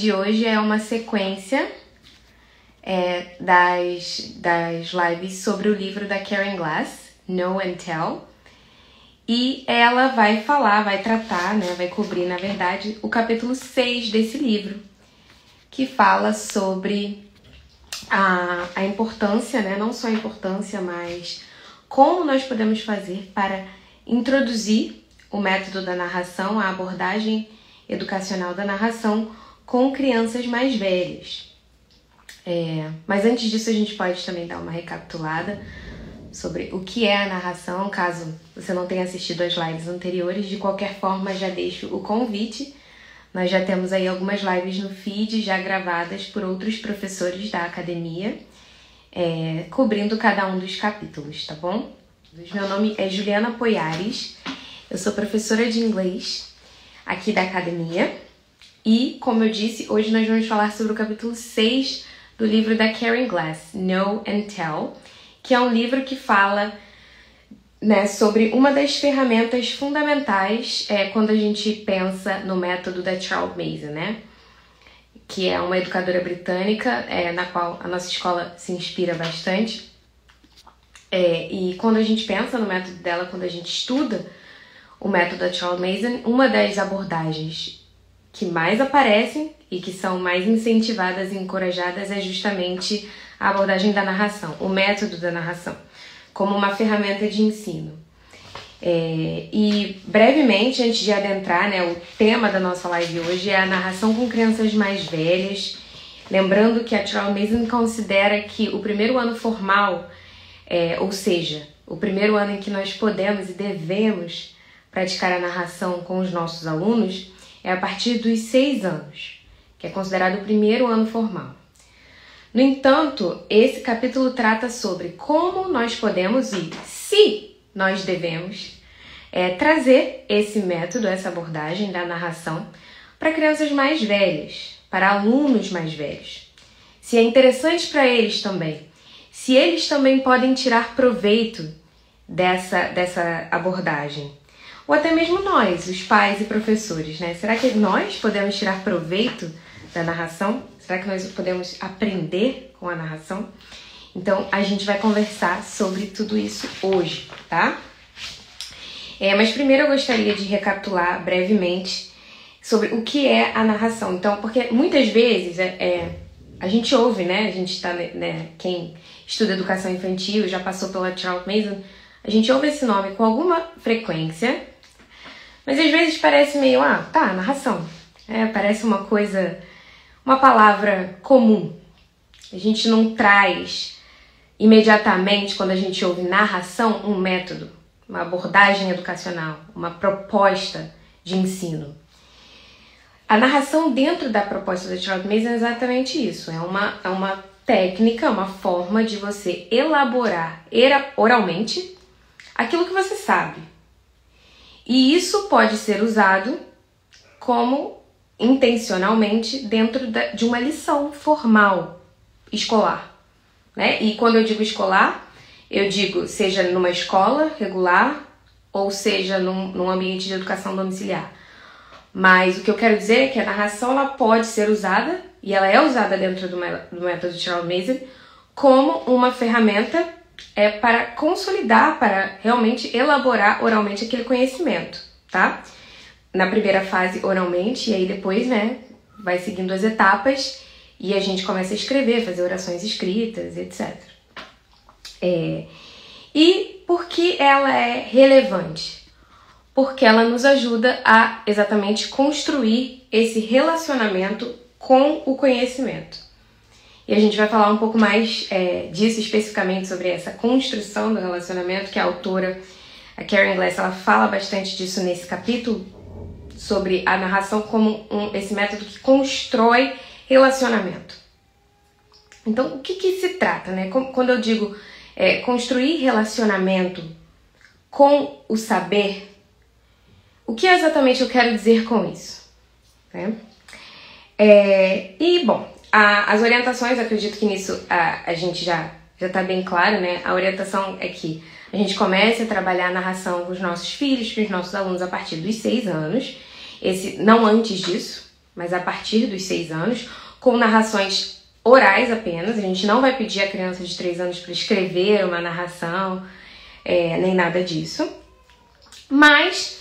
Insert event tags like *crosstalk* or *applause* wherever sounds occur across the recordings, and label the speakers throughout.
Speaker 1: de hoje é uma sequência é, das, das lives sobre o livro da Karen Glass, Know and Tell. E ela vai falar, vai tratar, né, vai cobrir, na verdade, o capítulo 6 desse livro, que fala sobre a, a importância, né, não só a importância, mas como nós podemos fazer para introduzir o método da narração, a abordagem educacional da narração com crianças mais velhas. É, mas antes disso, a gente pode também dar uma recapitulada sobre o que é a narração, caso você não tenha assistido as lives anteriores. De qualquer forma, já deixo o convite. Nós já temos aí algumas lives no feed já gravadas por outros professores da academia, é, cobrindo cada um dos capítulos, tá bom? Meu nome é Juliana Poiares, eu sou professora de inglês aqui da academia e, como eu disse, hoje nós vamos falar sobre o capítulo 6 do livro da Karen Glass, Know and Tell, que é um livro que fala né, sobre uma das ferramentas fundamentais é, quando a gente pensa no método da Charles Mason, né? Que é uma educadora britânica é, na qual a nossa escola se inspira bastante. É, e quando a gente pensa no método dela, quando a gente estuda o método da Charles Mason, uma das abordagens que mais aparecem e que são mais incentivadas e encorajadas é justamente a abordagem da narração, o método da narração, como uma ferramenta de ensino. É, e brevemente, antes de adentrar, né, o tema da nossa live hoje é a narração com crianças mais velhas. Lembrando que a Charles Mason considera que o primeiro ano formal, é, ou seja, o primeiro ano em que nós podemos e devemos praticar a narração com os nossos alunos, é a partir dos seis anos, que é considerado o primeiro ano formal. No entanto, esse capítulo trata sobre como nós podemos e se nós devemos é, trazer esse método, essa abordagem da narração para crianças mais velhas, para alunos mais velhos. Se é interessante para eles também, se eles também podem tirar proveito dessa, dessa abordagem ou até mesmo nós, os pais e professores, né? Será que nós podemos tirar proveito da narração? Será que nós podemos aprender com a narração? Então a gente vai conversar sobre tudo isso hoje, tá? É, mas primeiro eu gostaria de recapitular brevemente sobre o que é a narração. Então, porque muitas vezes é, é a gente ouve, né? A gente tá, né? Quem estuda educação infantil já passou pela Charles Mason, a gente ouve esse nome com alguma frequência mas às vezes parece meio, ah, tá, narração. É, parece uma coisa, uma palavra comum. A gente não traz imediatamente, quando a gente ouve narração, um método, uma abordagem educacional, uma proposta de ensino. A narração dentro da proposta da Charles Mason é exatamente isso. É uma, é uma técnica, uma forma de você elaborar oralmente aquilo que você sabe, e isso pode ser usado como intencionalmente dentro de uma lição formal escolar. Né? E quando eu digo escolar, eu digo seja numa escola regular ou seja num, num ambiente de educação domiciliar. Mas o que eu quero dizer é que a narração ela pode ser usada, e ela é usada dentro do, do método de Charles Mason, como uma ferramenta é para consolidar, para realmente elaborar oralmente aquele conhecimento, tá? Na primeira fase, oralmente, e aí depois, né, vai seguindo as etapas e a gente começa a escrever, fazer orações escritas, etc. É... E por que ela é relevante? Porque ela nos ajuda a exatamente construir esse relacionamento com o conhecimento. E a gente vai falar um pouco mais é, disso especificamente sobre essa construção do relacionamento que a autora, a Karen Glass, ela fala bastante disso nesse capítulo sobre a narração como um, esse método que constrói relacionamento. Então, o que, que se trata, né? Quando eu digo é, construir relacionamento com o saber, o que exatamente eu quero dizer com isso? Né? É, e, bom, a, as orientações, acredito que nisso a, a gente já já está bem claro, né? A orientação é que a gente comece a trabalhar a narração com os nossos filhos, com os nossos alunos a partir dos seis anos. Esse não antes disso, mas a partir dos seis anos, com narrações orais apenas. A gente não vai pedir a criança de três anos para escrever uma narração, é, nem nada disso. Mas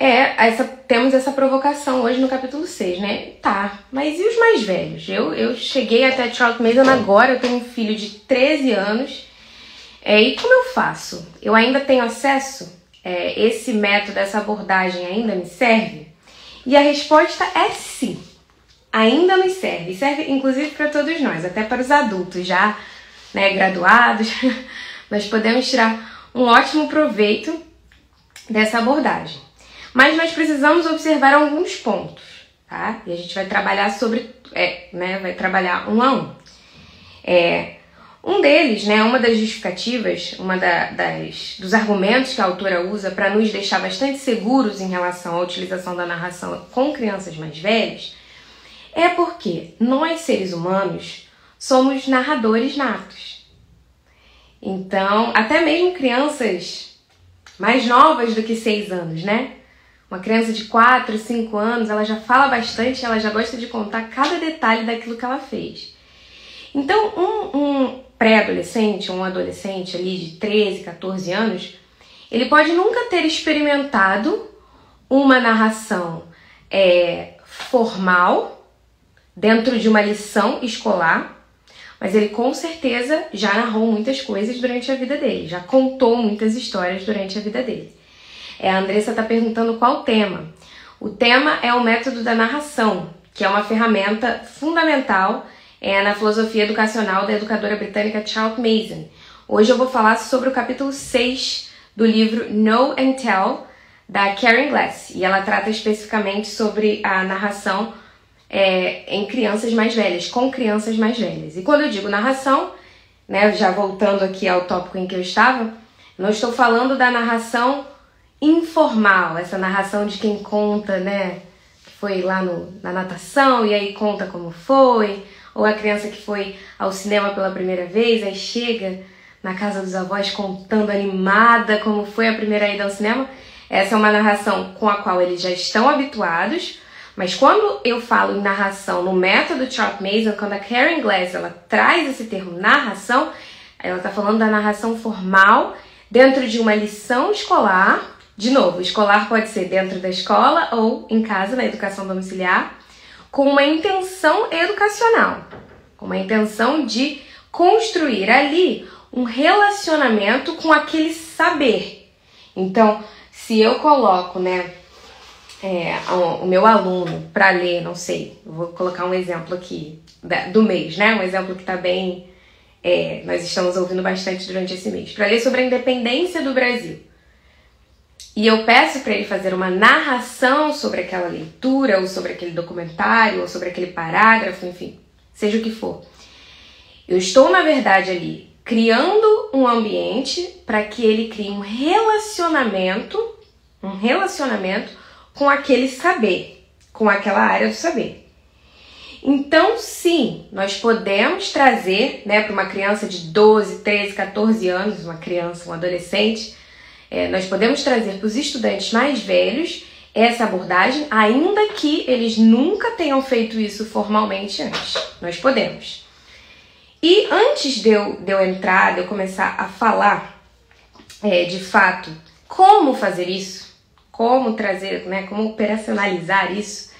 Speaker 1: é, essa, temos essa provocação hoje no capítulo 6, né? Tá, mas e os mais velhos? Eu, eu cheguei até Charles Mason agora, eu tenho um filho de 13 anos. É, e como eu faço? Eu ainda tenho acesso? É, esse método, essa abordagem ainda me serve? E a resposta é sim. Ainda nos serve. Serve inclusive para todos nós, até para os adultos já né, graduados. *laughs* nós podemos tirar um ótimo proveito dessa abordagem. Mas nós precisamos observar alguns pontos, tá? E a gente vai trabalhar sobre, é, né, vai trabalhar um a um. É, um deles, né, uma das justificativas, uma da, das, dos argumentos que a autora usa para nos deixar bastante seguros em relação à utilização da narração com crianças mais velhas, é porque nós, seres humanos, somos narradores natos. Então, até mesmo crianças mais novas do que 6 anos, né? Uma criança de 4, 5 anos, ela já fala bastante, ela já gosta de contar cada detalhe daquilo que ela fez. Então, um, um pré-adolescente, um adolescente ali de 13, 14 anos, ele pode nunca ter experimentado uma narração é, formal dentro de uma lição escolar, mas ele com certeza já narrou muitas coisas durante a vida dele, já contou muitas histórias durante a vida dele. É, a Andressa está perguntando qual o tema. O tema é o método da narração, que é uma ferramenta fundamental é, na filosofia educacional da educadora britânica Charles Mason. Hoje eu vou falar sobre o capítulo 6 do livro Know and Tell, da Karen Glass, e ela trata especificamente sobre a narração é, em crianças mais velhas, com crianças mais velhas. E quando eu digo narração, né, já voltando aqui ao tópico em que eu estava, não estou falando da narração informal, essa narração de quem conta, né? Foi lá no, na natação e aí conta como foi, ou a criança que foi ao cinema pela primeira vez, aí chega na casa dos avós contando animada como foi a primeira ida ao cinema. Essa é uma narração com a qual eles já estão habituados, mas quando eu falo em narração no método Charles Mason, quando a Karen Glass ela traz esse termo narração, ela está falando da narração formal dentro de uma lição escolar de novo, escolar pode ser dentro da escola ou em casa, na educação domiciliar, com uma intenção educacional, com uma intenção de construir ali um relacionamento com aquele saber. Então, se eu coloco, né, é, o meu aluno para ler, não sei, vou colocar um exemplo aqui do mês, né? Um exemplo que está bem. É, nós estamos ouvindo bastante durante esse mês, para ler sobre a independência do Brasil e eu peço para ele fazer uma narração sobre aquela leitura, ou sobre aquele documentário, ou sobre aquele parágrafo, enfim, seja o que for. Eu estou, na verdade, ali criando um ambiente para que ele crie um relacionamento, um relacionamento com aquele saber, com aquela área do saber. Então, sim, nós podemos trazer né, para uma criança de 12, 13, 14 anos, uma criança, um adolescente, é, nós podemos trazer para os estudantes mais velhos essa abordagem, ainda que eles nunca tenham feito isso formalmente antes. Nós podemos. E antes de eu, de eu entrar, de eu começar a falar é, de fato como fazer isso, como trazer, né, como operacionalizar isso,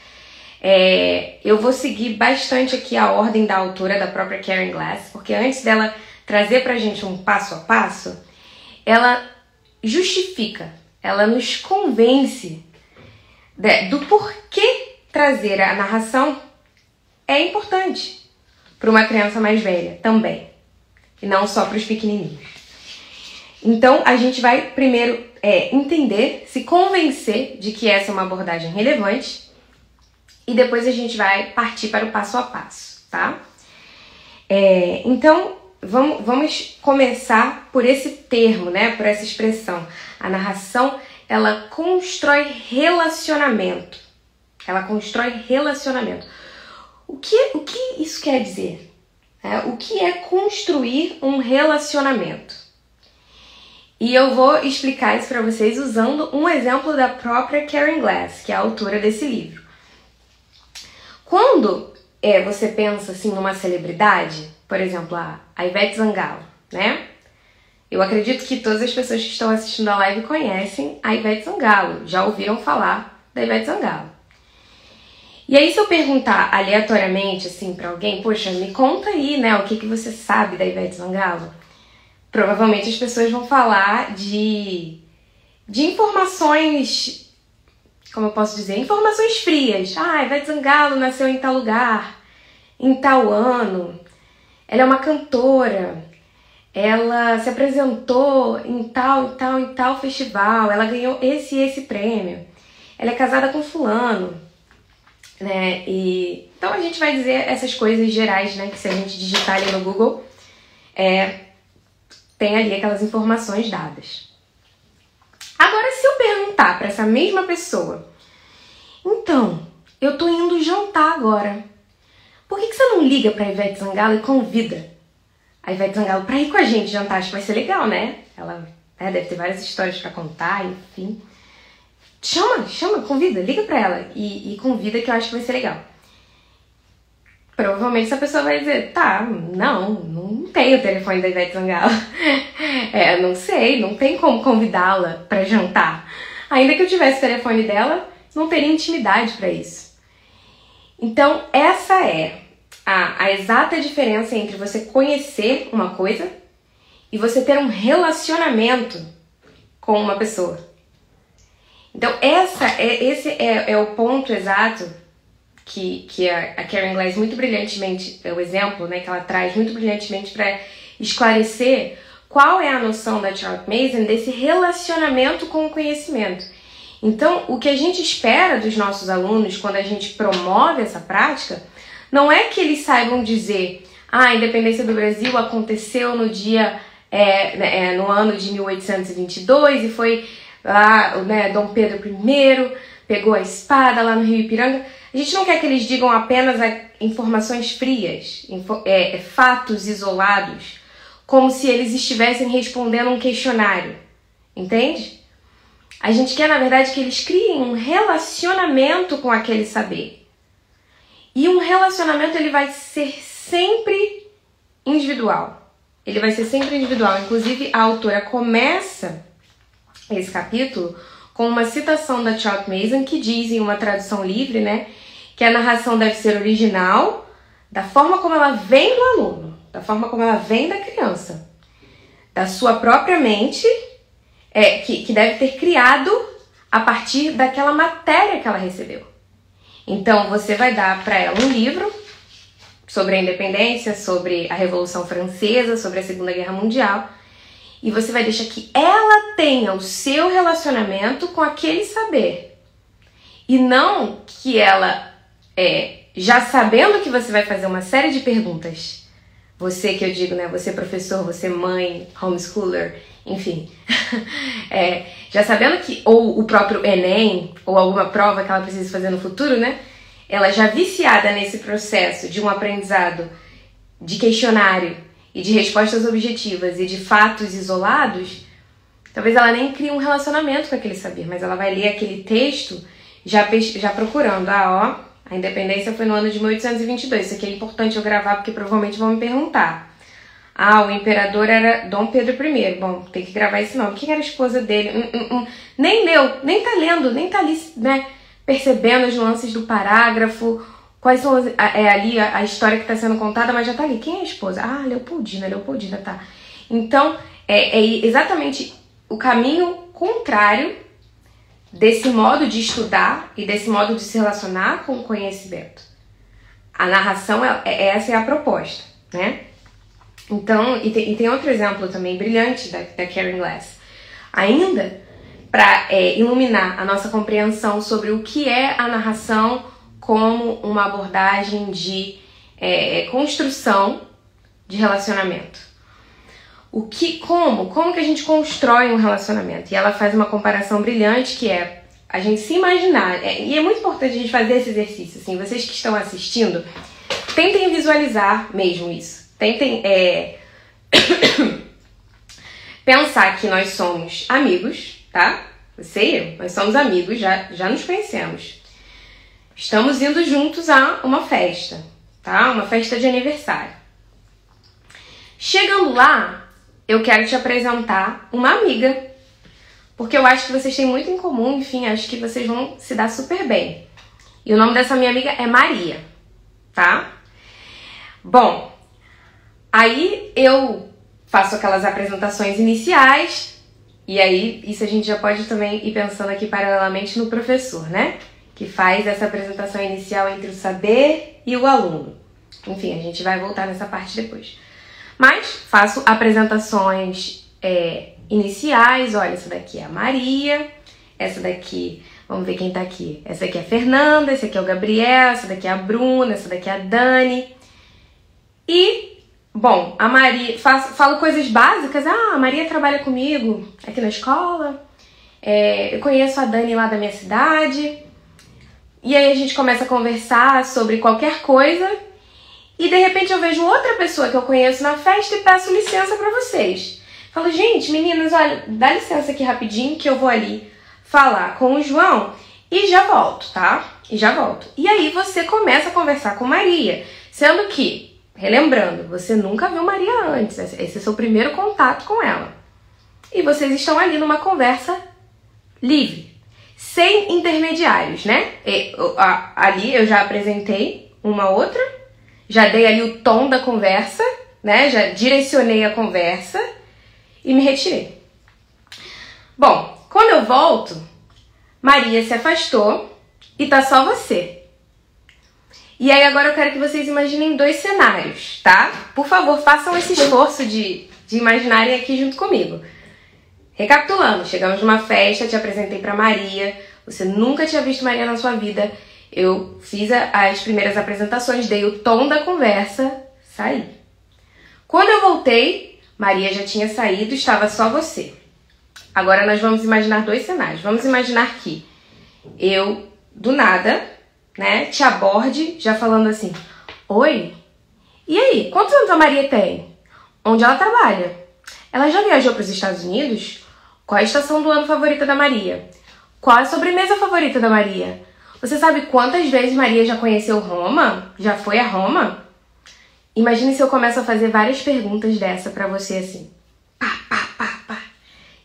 Speaker 1: é, eu vou seguir bastante aqui a ordem da autora, da própria Karen Glass, porque antes dela trazer pra gente um passo a passo, ela justifica, ela nos convence do porquê trazer a narração é importante para uma criança mais velha também, e não só para os pequenininhos. Então a gente vai primeiro é, entender, se convencer de que essa é uma abordagem relevante e depois a gente vai partir para o passo a passo, tá? É, então vamos, vamos começar por esse termo, né? Por essa expressão. A narração ela constrói relacionamento. Ela constrói relacionamento. O que, o que isso quer dizer? É, o que é construir um relacionamento? E eu vou explicar isso para vocês usando um exemplo da própria Karen Glass, que é a autora desse livro. Quando é, você pensa assim numa celebridade, por exemplo, a, a Ivete Zangalo, né? Eu acredito que todas as pessoas que estão assistindo a live conhecem a Ivete Zangalo, já ouviram falar da Ivete Zangalo. E aí, se eu perguntar aleatoriamente, assim, para alguém, poxa, me conta aí, né, o que, que você sabe da Ivete Zangalo? Provavelmente as pessoas vão falar de, de informações, como eu posso dizer, informações frias. Ah, Ivete Zangalo nasceu em tal lugar, em tal ano, ela é uma cantora, ela se apresentou em tal e tal e tal festival, ela ganhou esse e esse prêmio, ela é casada com fulano né? E então a gente vai dizer essas coisas gerais, né? Que se a gente digitar ali no Google, é, tem ali aquelas informações dadas. Agora, se eu perguntar para essa mesma pessoa, então, eu tô indo jantar agora. Por que, que você não liga pra Ivete Zangalo e convida a Ivete Zangalo pra ir com a gente jantar? Acho que vai ser legal, né? Ela é, deve ter várias histórias para contar, enfim. Chama, chama, convida, liga pra ela e, e convida que eu acho que vai ser legal. Provavelmente essa pessoa vai dizer, tá, não, não tenho o telefone da Ivete Zangalo. *laughs* é, não sei, não tem como convidá-la para jantar. Ainda que eu tivesse o telefone dela, não teria intimidade para isso. Então, essa é a, a exata diferença entre você conhecer uma coisa e você ter um relacionamento com uma pessoa. Então, essa é, esse é, é o ponto exato que, que a, a Karen Glass muito brilhantemente, é o exemplo né, que ela traz muito brilhantemente para esclarecer qual é a noção da Charlotte Mason desse relacionamento com o conhecimento. Então, o que a gente espera dos nossos alunos quando a gente promove essa prática não é que eles saibam dizer ah, a independência do Brasil aconteceu no dia é, né, é, no ano de 1822 e foi lá, né, Dom Pedro I pegou a espada lá no Rio Ipiranga. A gente não quer que eles digam apenas informações frias, info, é, é, fatos isolados, como se eles estivessem respondendo um questionário, entende? A gente quer, na verdade, que eles criem um relacionamento com aquele saber. E um relacionamento ele vai ser sempre individual. Ele vai ser sempre individual. Inclusive, a autora começa esse capítulo com uma citação da Charles Mason que diz em uma tradução livre, né, que a narração deve ser original, da forma como ela vem do aluno, da forma como ela vem da criança, da sua própria mente, é, que, que deve ter criado a partir daquela matéria que ela recebeu. Então você vai dar para ela um livro sobre a independência, sobre a Revolução Francesa, sobre a Segunda Guerra Mundial e você vai deixar que ela tenha o seu relacionamento com aquele saber. E não que ela, é, já sabendo que você vai fazer uma série de perguntas, você que eu digo, né? Você professor, você mãe, homeschooler, enfim. *laughs* é, já sabendo que, ou o próprio Enem, ou alguma prova que ela precisa fazer no futuro, né? Ela já viciada nesse processo de um aprendizado de questionário e de respostas objetivas e de fatos isolados, talvez ela nem crie um relacionamento com aquele saber, mas ela vai ler aquele texto já, já procurando, ah, ó, a independência foi no ano de 1822, isso aqui é importante eu gravar porque provavelmente vão me perguntar. Ah, o imperador era Dom Pedro I. Bom, tem que gravar esse nome. Quem era a esposa dele? Hum, hum, hum. Nem leu, nem tá lendo, nem tá ali, né, percebendo as nuances do parágrafo, Quais são as, é ali a, a história que está sendo contada, mas já tá ali. Quem é a esposa? Ah, Leopoldina, Leopoldina, tá. Então, é, é exatamente o caminho contrário desse modo de estudar e desse modo de se relacionar com o conhecimento. A narração, é, é, essa é a proposta, né? Então, e tem, e tem outro exemplo também brilhante da, da Karen Glass. Ainda para é, iluminar a nossa compreensão sobre o que é a narração como uma abordagem de é, construção de relacionamento. O que, como, como que a gente constrói um relacionamento? E ela faz uma comparação brilhante que é a gente se imaginar. É, e é muito importante a gente fazer esse exercício. Assim, vocês que estão assistindo, tentem visualizar mesmo isso. Tentem é, *coughs* pensar que nós somos amigos, tá? Você e eu, nós somos amigos, já, já nos conhecemos Estamos indo juntos a uma festa, tá? Uma festa de aniversário. Chegando lá, eu quero te apresentar uma amiga, porque eu acho que vocês têm muito em comum, enfim, acho que vocês vão se dar super bem. E o nome dessa minha amiga é Maria, tá? Bom, aí eu faço aquelas apresentações iniciais, e aí isso a gente já pode também ir pensando aqui paralelamente no professor, né? Que faz essa apresentação inicial entre o saber e o aluno. Enfim, a gente vai voltar nessa parte depois. Mas faço apresentações é, iniciais. Olha, essa daqui é a Maria, essa daqui, vamos ver quem tá aqui. Essa daqui é a Fernanda, esse aqui é o Gabriel, essa daqui é a Bruna, essa daqui é a Dani. E, bom, a Maria, faço, falo coisas básicas. Ah, a Maria trabalha comigo aqui na escola. É, eu conheço a Dani lá da minha cidade. E aí a gente começa a conversar sobre qualquer coisa e de repente eu vejo outra pessoa que eu conheço na festa e peço licença para vocês. Falo, gente, meninas, olha, dá licença aqui rapidinho que eu vou ali falar com o João e já volto, tá? E já volto. E aí você começa a conversar com Maria, sendo que, relembrando, você nunca viu Maria antes, esse é seu primeiro contato com ela. E vocês estão ali numa conversa livre, sem intermediários, né? E, a, ali eu já apresentei uma outra já dei ali o tom da conversa, né? Já direcionei a conversa e me retirei. Bom, quando eu volto, Maria se afastou e tá só você. E aí agora eu quero que vocês imaginem dois cenários, tá? Por favor, façam esse esforço de, de imaginarem aqui junto comigo. Recapitulando, chegamos numa festa, te apresentei para Maria, você nunca tinha visto Maria na sua vida, eu fiz as primeiras apresentações, dei o tom da conversa, saí. Quando eu voltei, Maria já tinha saído, estava só você. Agora nós vamos imaginar dois cenários. Vamos imaginar que eu, do nada, né, te aborde já falando assim: Oi, e aí, quantos anos a Maria tem? Onde ela trabalha? Ela já viajou para os Estados Unidos? Qual a estação do ano favorita da Maria? Qual a sobremesa favorita da Maria? Você sabe quantas vezes Maria já conheceu Roma? Já foi a Roma? Imagine se eu começo a fazer várias perguntas dessa para você assim. Pá, pá, pá, pá.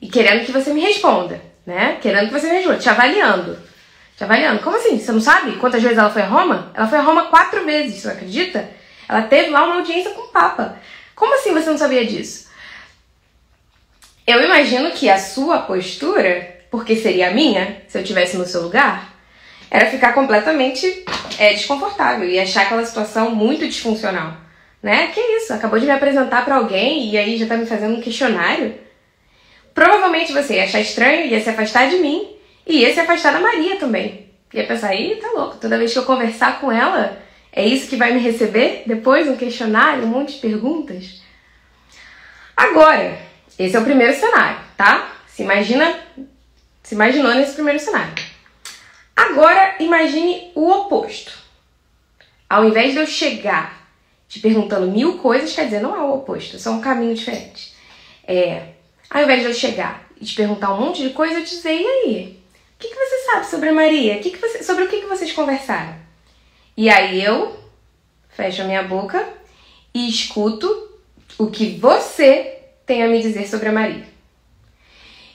Speaker 1: E querendo que você me responda, né? Querendo que você me responda, te avaliando. Te avaliando. Como assim? Você não sabe quantas vezes ela foi a Roma? Ela foi a Roma quatro vezes, você acredita? Ela teve lá uma audiência com o Papa. Como assim você não sabia disso? Eu imagino que a sua postura, porque seria a minha, se eu tivesse no seu lugar, era ficar completamente é, desconfortável e achar aquela situação muito disfuncional. Né? Que isso? Acabou de me apresentar para alguém e aí já tá me fazendo um questionário? Provavelmente você ia achar estranho, ia se afastar de mim e ia se afastar da Maria também. Ia pensar, ih, tá louco, toda vez que eu conversar com ela, é isso que vai me receber? Depois um questionário, um monte de perguntas? Agora, esse é o primeiro cenário, tá? Se imagina, se imaginou nesse primeiro cenário. Agora imagine o oposto. Ao invés de eu chegar te perguntando mil coisas, quer dizer, não é o oposto, são um caminho diferente. É, ao invés de eu chegar e te perguntar um monte de coisa, eu te dizer, e aí? O que, que você sabe sobre a Maria? Que que você, sobre o que, que vocês conversaram? E aí eu fecho a minha boca e escuto o que você tem a me dizer sobre a Maria.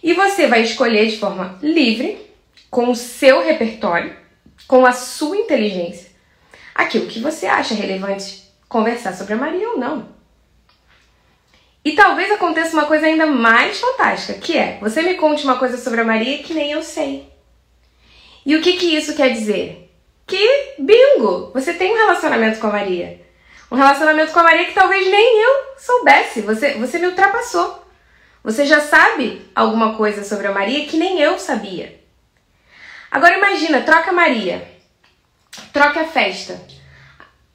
Speaker 1: E você vai escolher de forma livre com o seu repertório, com a sua inteligência, aquilo que você acha relevante conversar sobre a Maria ou não. E talvez aconteça uma coisa ainda mais fantástica, que é você me conte uma coisa sobre a Maria que nem eu sei. E o que, que isso quer dizer? Que, bingo, você tem um relacionamento com a Maria. Um relacionamento com a Maria que talvez nem eu soubesse. Você, você me ultrapassou. Você já sabe alguma coisa sobre a Maria que nem eu sabia. Agora imagina, troca Maria. Troca a festa.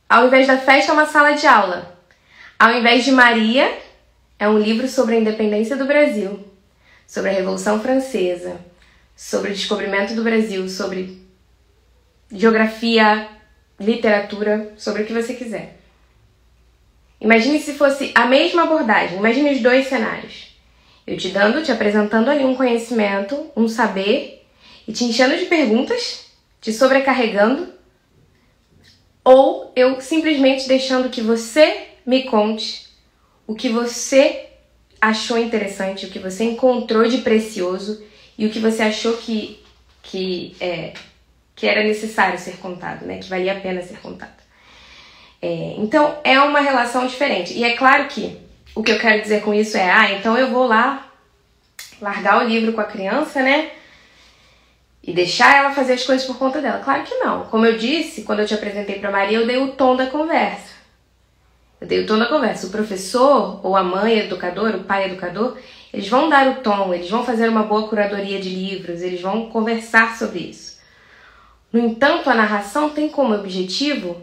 Speaker 1: Ao invés da festa, é uma sala de aula. Ao invés de Maria, é um livro sobre a independência do Brasil, sobre a Revolução Francesa, sobre o descobrimento do Brasil, sobre geografia, literatura, sobre o que você quiser. Imagine se fosse a mesma abordagem, imagine os dois cenários. Eu te dando, te apresentando ali um conhecimento, um saber e te enchendo de perguntas, te sobrecarregando ou eu simplesmente deixando que você me conte o que você achou interessante, o que você encontrou de precioso e o que você achou que, que, é, que era necessário ser contado, né? Que valia a pena ser contado. É, então é uma relação diferente. E é claro que o que eu quero dizer com isso é, ah, então eu vou lá largar o livro com a criança, né? E deixar ela fazer as coisas por conta dela. Claro que não. Como eu disse, quando eu te apresentei para Maria, eu dei o tom da conversa. Eu dei o tom da conversa. O professor, ou a mãe educador, o pai educador, eles vão dar o tom, eles vão fazer uma boa curadoria de livros, eles vão conversar sobre isso. No entanto, a narração tem como objetivo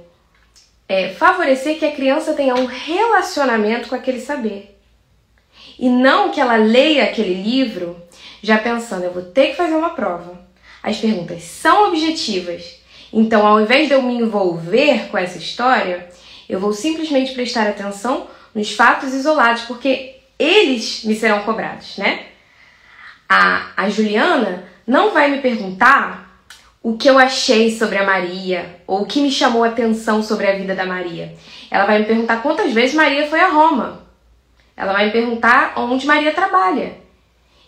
Speaker 1: é, favorecer que a criança tenha um relacionamento com aquele saber. E não que ela leia aquele livro já pensando, eu vou ter que fazer uma prova. As perguntas são objetivas. Então, ao invés de eu me envolver com essa história, eu vou simplesmente prestar atenção nos fatos isolados, porque eles me serão cobrados, né? A, a Juliana não vai me perguntar o que eu achei sobre a Maria ou o que me chamou a atenção sobre a vida da Maria. Ela vai me perguntar quantas vezes Maria foi a Roma. Ela vai me perguntar onde Maria trabalha.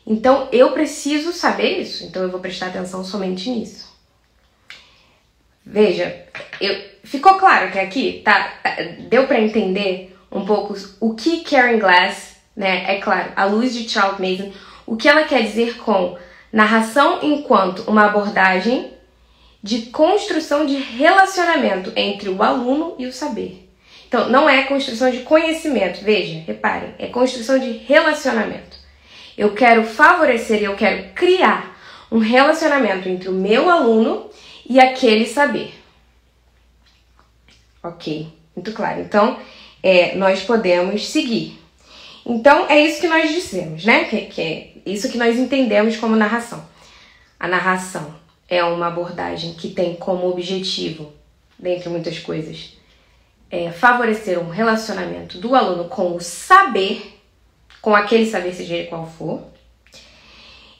Speaker 1: Então eu preciso saber isso, então eu vou prestar atenção somente nisso. Veja, eu, ficou claro que aqui tá, tá deu para entender um pouco o que Karen Glass, né, é claro, a luz de Charles Mason, o que ela quer dizer com narração enquanto uma abordagem de construção de relacionamento entre o aluno e o saber. Então, não é construção de conhecimento, veja, reparem, é construção de relacionamento. Eu quero favorecer eu quero criar um relacionamento entre o meu aluno e aquele saber. Ok, muito claro. Então, é, nós podemos seguir. Então, é isso que nós dissemos, né? Que, que é isso que nós entendemos como narração. A narração é uma abordagem que tem como objetivo, dentre muitas coisas, é favorecer um relacionamento do aluno com o saber, com aquele saber, seja ele qual for.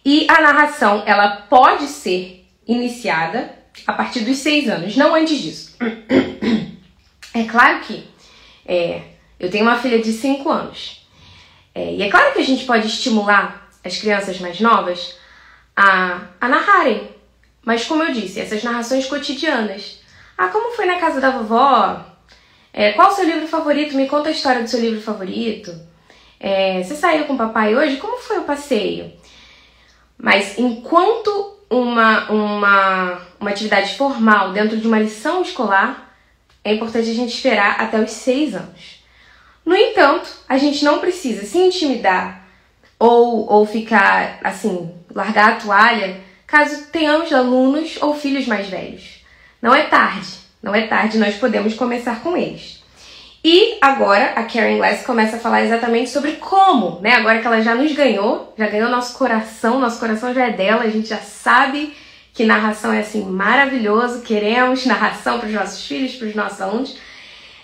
Speaker 1: E a narração, ela pode ser iniciada a partir dos seis anos, não antes disso. É claro que é, eu tenho uma filha de cinco anos. É, e é claro que a gente pode estimular as crianças mais novas a, a narrarem mas como eu disse, essas narrações cotidianas. Ah, como foi na casa da vovó? É, qual o seu livro favorito? Me conta a história do seu livro favorito. É, você saiu com o papai hoje? Como foi o passeio? Mas enquanto uma, uma, uma atividade formal dentro de uma lição escolar, é importante a gente esperar até os seis anos. No entanto, a gente não precisa se intimidar ou, ou ficar assim, largar a toalha caso tenhamos alunos ou filhos mais velhos. Não é tarde, não é tarde, nós podemos começar com eles. E agora a Karen Glass começa a falar exatamente sobre como, né? Agora que ela já nos ganhou, já ganhou nosso coração, nosso coração já é dela, a gente já sabe que narração é assim maravilhoso, queremos narração para os nossos filhos, para os nossos alunos.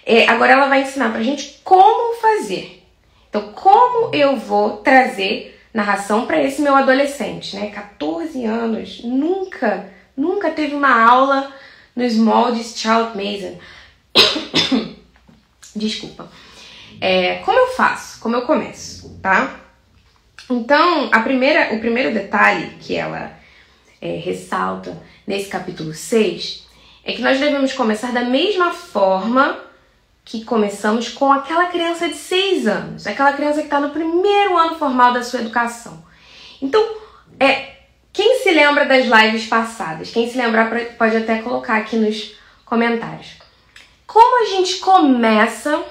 Speaker 1: É, agora ela vai ensinar para a gente como fazer. Então, como eu vou trazer narração para esse meu adolescente, né? 14 anos, nunca, nunca teve uma aula nos moldes Charles Mason. *coughs* Desculpa. É, como eu faço? Como eu começo, tá? Então, a primeira, o primeiro detalhe que ela é, ressalta nesse capítulo 6 é que nós devemos começar da mesma forma que começamos com aquela criança de 6 anos, aquela criança que está no primeiro ano formal da sua educação. Então, é, quem se lembra das lives passadas? Quem se lembrar pode até colocar aqui nos comentários. Como a gente começa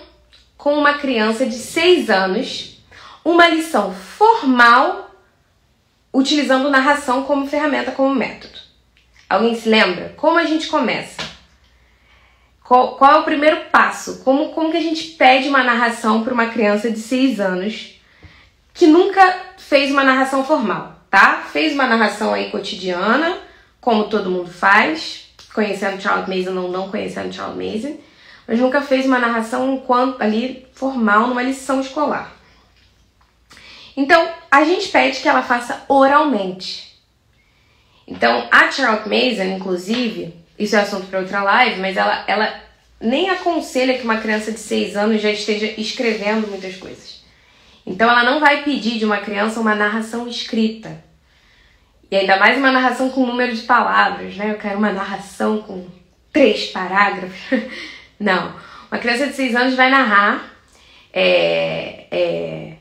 Speaker 1: com uma criança de 6 anos uma lição formal utilizando narração como ferramenta, como método? Alguém se lembra? Como a gente começa? Qual, qual, é o primeiro passo? Como, como que a gente pede uma narração para uma criança de 6 anos que nunca fez uma narração formal, tá? Fez uma narração aí cotidiana, como todo mundo faz, conhecendo Charles Mason ou não conhecendo Charles Mason, mas nunca fez uma narração ali formal numa lição escolar. Então, a gente pede que ela faça oralmente. Então, a Charles Mason, inclusive, isso é assunto para outra live, mas ela, ela nem aconselha que uma criança de 6 anos já esteja escrevendo muitas coisas. Então ela não vai pedir de uma criança uma narração escrita. E ainda mais uma narração com número de palavras, né? Eu quero uma narração com três parágrafos. *laughs* Não. Uma criança de 6 anos vai narrar é, é,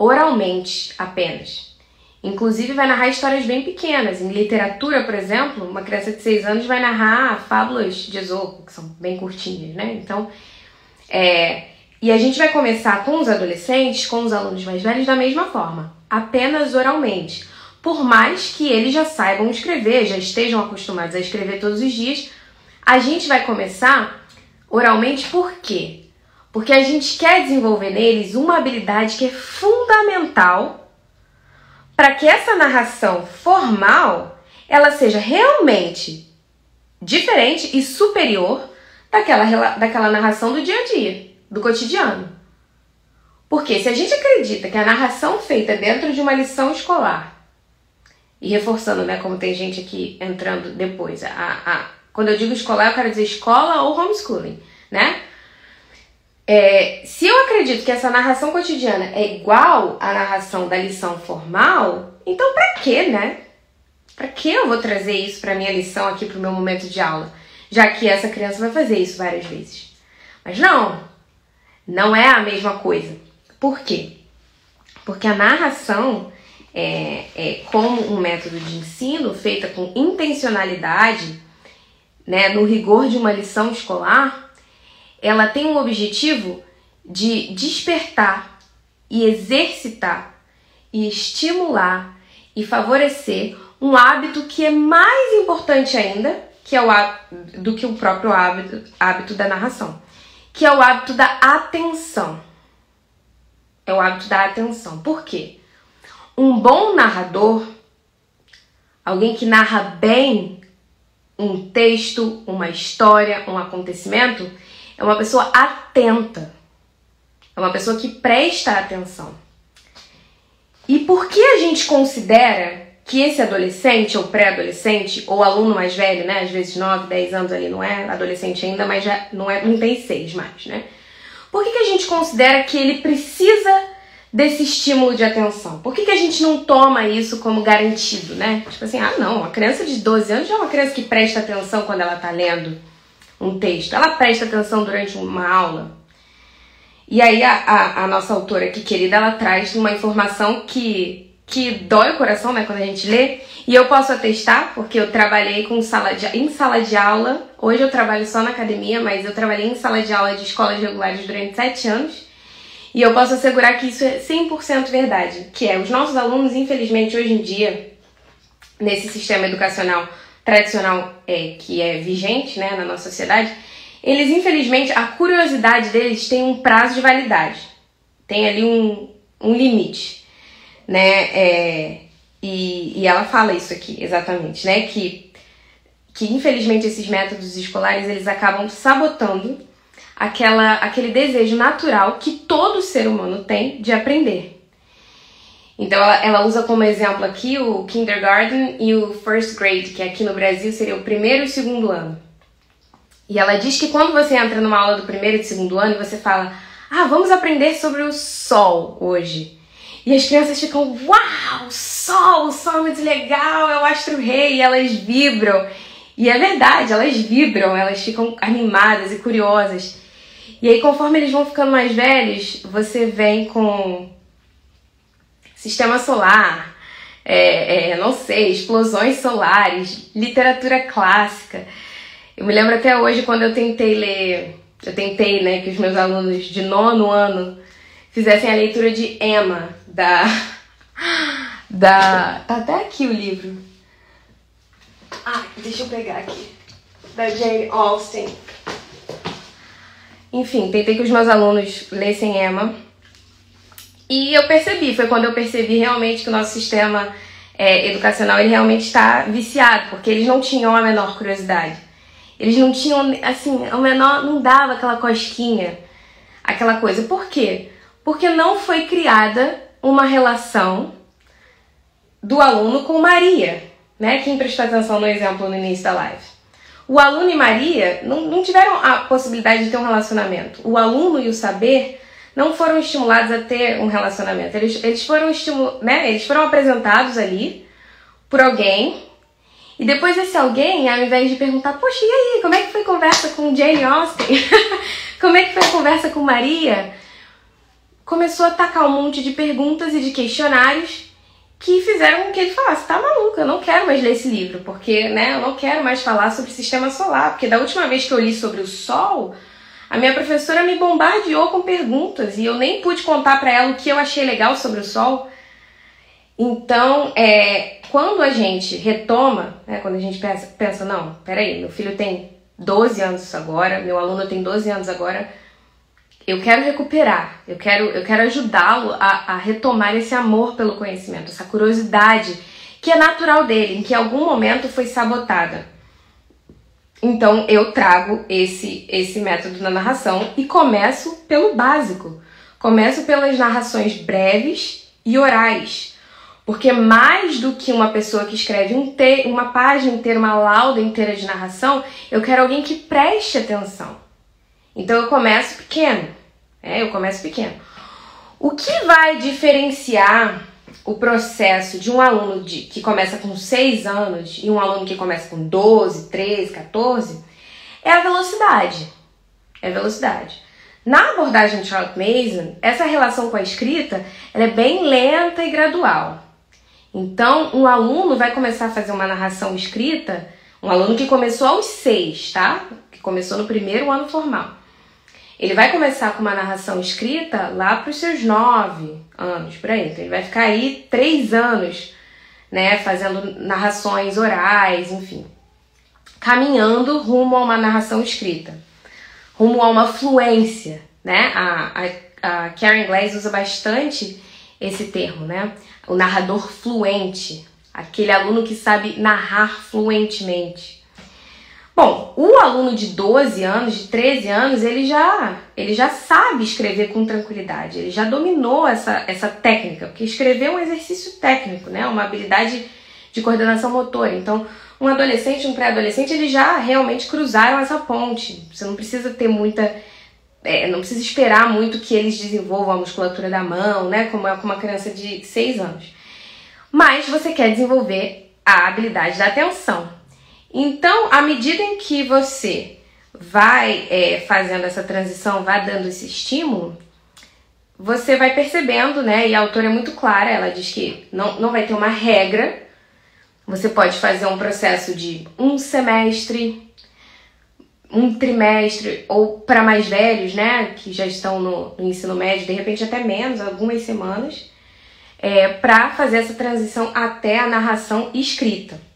Speaker 1: oralmente apenas. Inclusive vai narrar histórias bem pequenas. Em literatura, por exemplo, uma criança de 6 anos vai narrar fábulas de Esopo, que são bem curtinhas, né? Então, é, e a gente vai começar com os adolescentes, com os alunos mais velhos, da mesma forma, apenas oralmente. Por mais que eles já saibam escrever, já estejam acostumados a escrever todos os dias, a gente vai começar oralmente por quê? Porque a gente quer desenvolver neles uma habilidade que é fundamental para que essa narração formal ela seja realmente diferente e superior daquela, daquela narração do dia a dia, do cotidiano. Porque se a gente acredita que a narração feita dentro de uma lição escolar, e reforçando, né, como tem gente aqui entrando depois, a, a, quando eu digo escolar, eu quero dizer escola ou homeschooling, né? É, se eu acredito que essa narração cotidiana é igual à narração da lição formal, então para quê, né? Para que eu vou trazer isso para minha lição aqui para o meu momento de aula, já que essa criança vai fazer isso várias vezes? Mas não, não é a mesma coisa. Por quê? Porque a narração é, é como um método de ensino feita com intencionalidade, né, no rigor de uma lição escolar, ela tem um objetivo de despertar e exercitar e estimular e favorecer um hábito que é mais importante ainda que é o do que o próprio hábito, hábito da narração, que é o hábito da atenção. É o hábito da atenção. Por quê? Um bom narrador, alguém que narra bem um texto, uma história, um acontecimento, é uma pessoa atenta, é uma pessoa que presta atenção. E por que a gente considera que esse adolescente ou pré-adolescente ou aluno mais velho, né, às vezes 9, 10 anos ali não é adolescente ainda, mas já não é, não tem 6 mais, né? Por que, que a gente considera que ele precisa desse estímulo de atenção? Por que, que a gente não toma isso como garantido, né? Tipo assim, ah, não, uma criança de 12 anos já é uma criança que presta atenção quando ela tá lendo um texto, ela presta atenção durante uma aula. E aí a, a, a nossa autora aqui querida, ela traz uma informação que, que dói o coração, né, quando a gente lê. E eu posso atestar, porque eu trabalhei com sala de, em sala de aula. Hoje eu trabalho só na academia, mas eu trabalhei em sala de aula de escolas regulares durante sete anos. E eu posso assegurar que isso é 100% verdade, que é os nossos alunos, infelizmente, hoje em dia, nesse sistema educacional tradicional é, que é vigente né, na nossa sociedade, eles infelizmente a curiosidade deles tem um prazo de validade, tem ali um, um limite, né? É, e, e ela fala isso aqui exatamente, né? Que, que infelizmente esses métodos escolares eles acabam sabotando aquela, aquele desejo natural que todo ser humano tem de aprender. Então ela, usa como exemplo aqui o kindergarten e o first grade, que aqui no Brasil seria o primeiro e o segundo ano. E ela diz que quando você entra numa aula do primeiro e do segundo ano, você fala: "Ah, vamos aprender sobre o sol hoje". E as crianças ficam: "Uau, sol, o sol é muito legal, é o astro rei", e elas vibram. E é verdade, elas vibram, elas ficam animadas e curiosas. E aí conforme eles vão ficando mais velhos, você vem com sistema solar, é, é, não sei, explosões solares, literatura clássica. Eu me lembro até hoje quando eu tentei ler, eu tentei, né, que os meus alunos de nono ano fizessem a leitura de Emma, da. *laughs* da. Tá até aqui o livro. Ah, deixa eu pegar aqui. Da Jane Austen. Enfim, tentei que os meus alunos lessem Emma e eu percebi, foi quando eu percebi realmente que o nosso sistema é, educacional ele realmente está viciado, porque eles não tinham a menor curiosidade. Eles não tinham, assim, o menor, não dava aquela cosquinha, aquela coisa. Por quê? Porque não foi criada uma relação do aluno com Maria, né? Quem prestou atenção no exemplo no início da live. O aluno e Maria não, não tiveram a possibilidade de ter um relacionamento. O aluno e o saber não foram estimulados a ter um relacionamento. Eles, eles foram né? Eles foram apresentados ali por alguém. E depois esse alguém, ao invés de perguntar, poxa, e aí, como é que foi a conversa com Jane Austen? *laughs* como é que foi a conversa com Maria? Começou a tacar um monte de perguntas e de questionários que fizeram com que ele falasse: tá maluco, eu não quero mais ler esse livro, porque né, eu não quero mais falar sobre o sistema solar, porque da última vez que eu li sobre o Sol, a minha professora me bombardeou com perguntas e eu nem pude contar para ela o que eu achei legal sobre o Sol. Então, é, quando a gente retoma, né, quando a gente pensa, pensa, não, peraí, meu filho tem 12 anos agora, meu aluno tem 12 anos agora, eu quero recuperar, eu quero, eu quero ajudá-lo a, a retomar esse amor pelo conhecimento, essa curiosidade que é natural dele, em que em algum momento foi sabotada. Então eu trago esse, esse método na narração e começo pelo básico. Começo pelas narrações breves e orais. Porque mais do que uma pessoa que escreve um te uma página inteira, uma lauda inteira de narração, eu quero alguém que preste atenção. Então eu começo pequeno. É, eu começo pequeno. O que vai diferenciar o processo de um aluno de, que começa com 6 anos e um aluno que começa com 12, 13, 14 é a velocidade. É a velocidade. Na abordagem de Charlotte Mason, essa relação com a escrita é bem lenta e gradual. Então, um aluno vai começar a fazer uma narração escrita, um aluno que começou aos 6, tá? Que começou no primeiro ano formal. Ele vai começar com uma narração escrita lá para os seus nove anos, por aí. Então ele vai ficar aí três anos, né, fazendo narrações orais, enfim, caminhando rumo a uma narração escrita, rumo a uma fluência, né? A, a, a Karen Glaze usa bastante esse termo, né? O narrador fluente, aquele aluno que sabe narrar fluentemente. Bom, o aluno de 12 anos, de 13 anos, ele já, ele já sabe escrever com tranquilidade, ele já dominou essa, essa técnica, porque escrever é um exercício técnico, né? Uma habilidade de coordenação motora. Então, um adolescente, um pré-adolescente, eles já realmente cruzaram essa ponte. Você não precisa ter muita. É, não precisa esperar muito que eles desenvolvam a musculatura da mão, né? Como é com uma criança de 6 anos. Mas você quer desenvolver a habilidade da atenção. Então, à medida em que você vai é, fazendo essa transição, vai dando esse estímulo, você vai percebendo, né? E a autora é muito clara, ela diz que não, não vai ter uma regra. Você pode fazer um processo de um semestre, um trimestre, ou para mais velhos, né? Que já estão no, no, ensino médio, de repente até menos, algumas semanas, é, para fazer essa transição até a narração escrita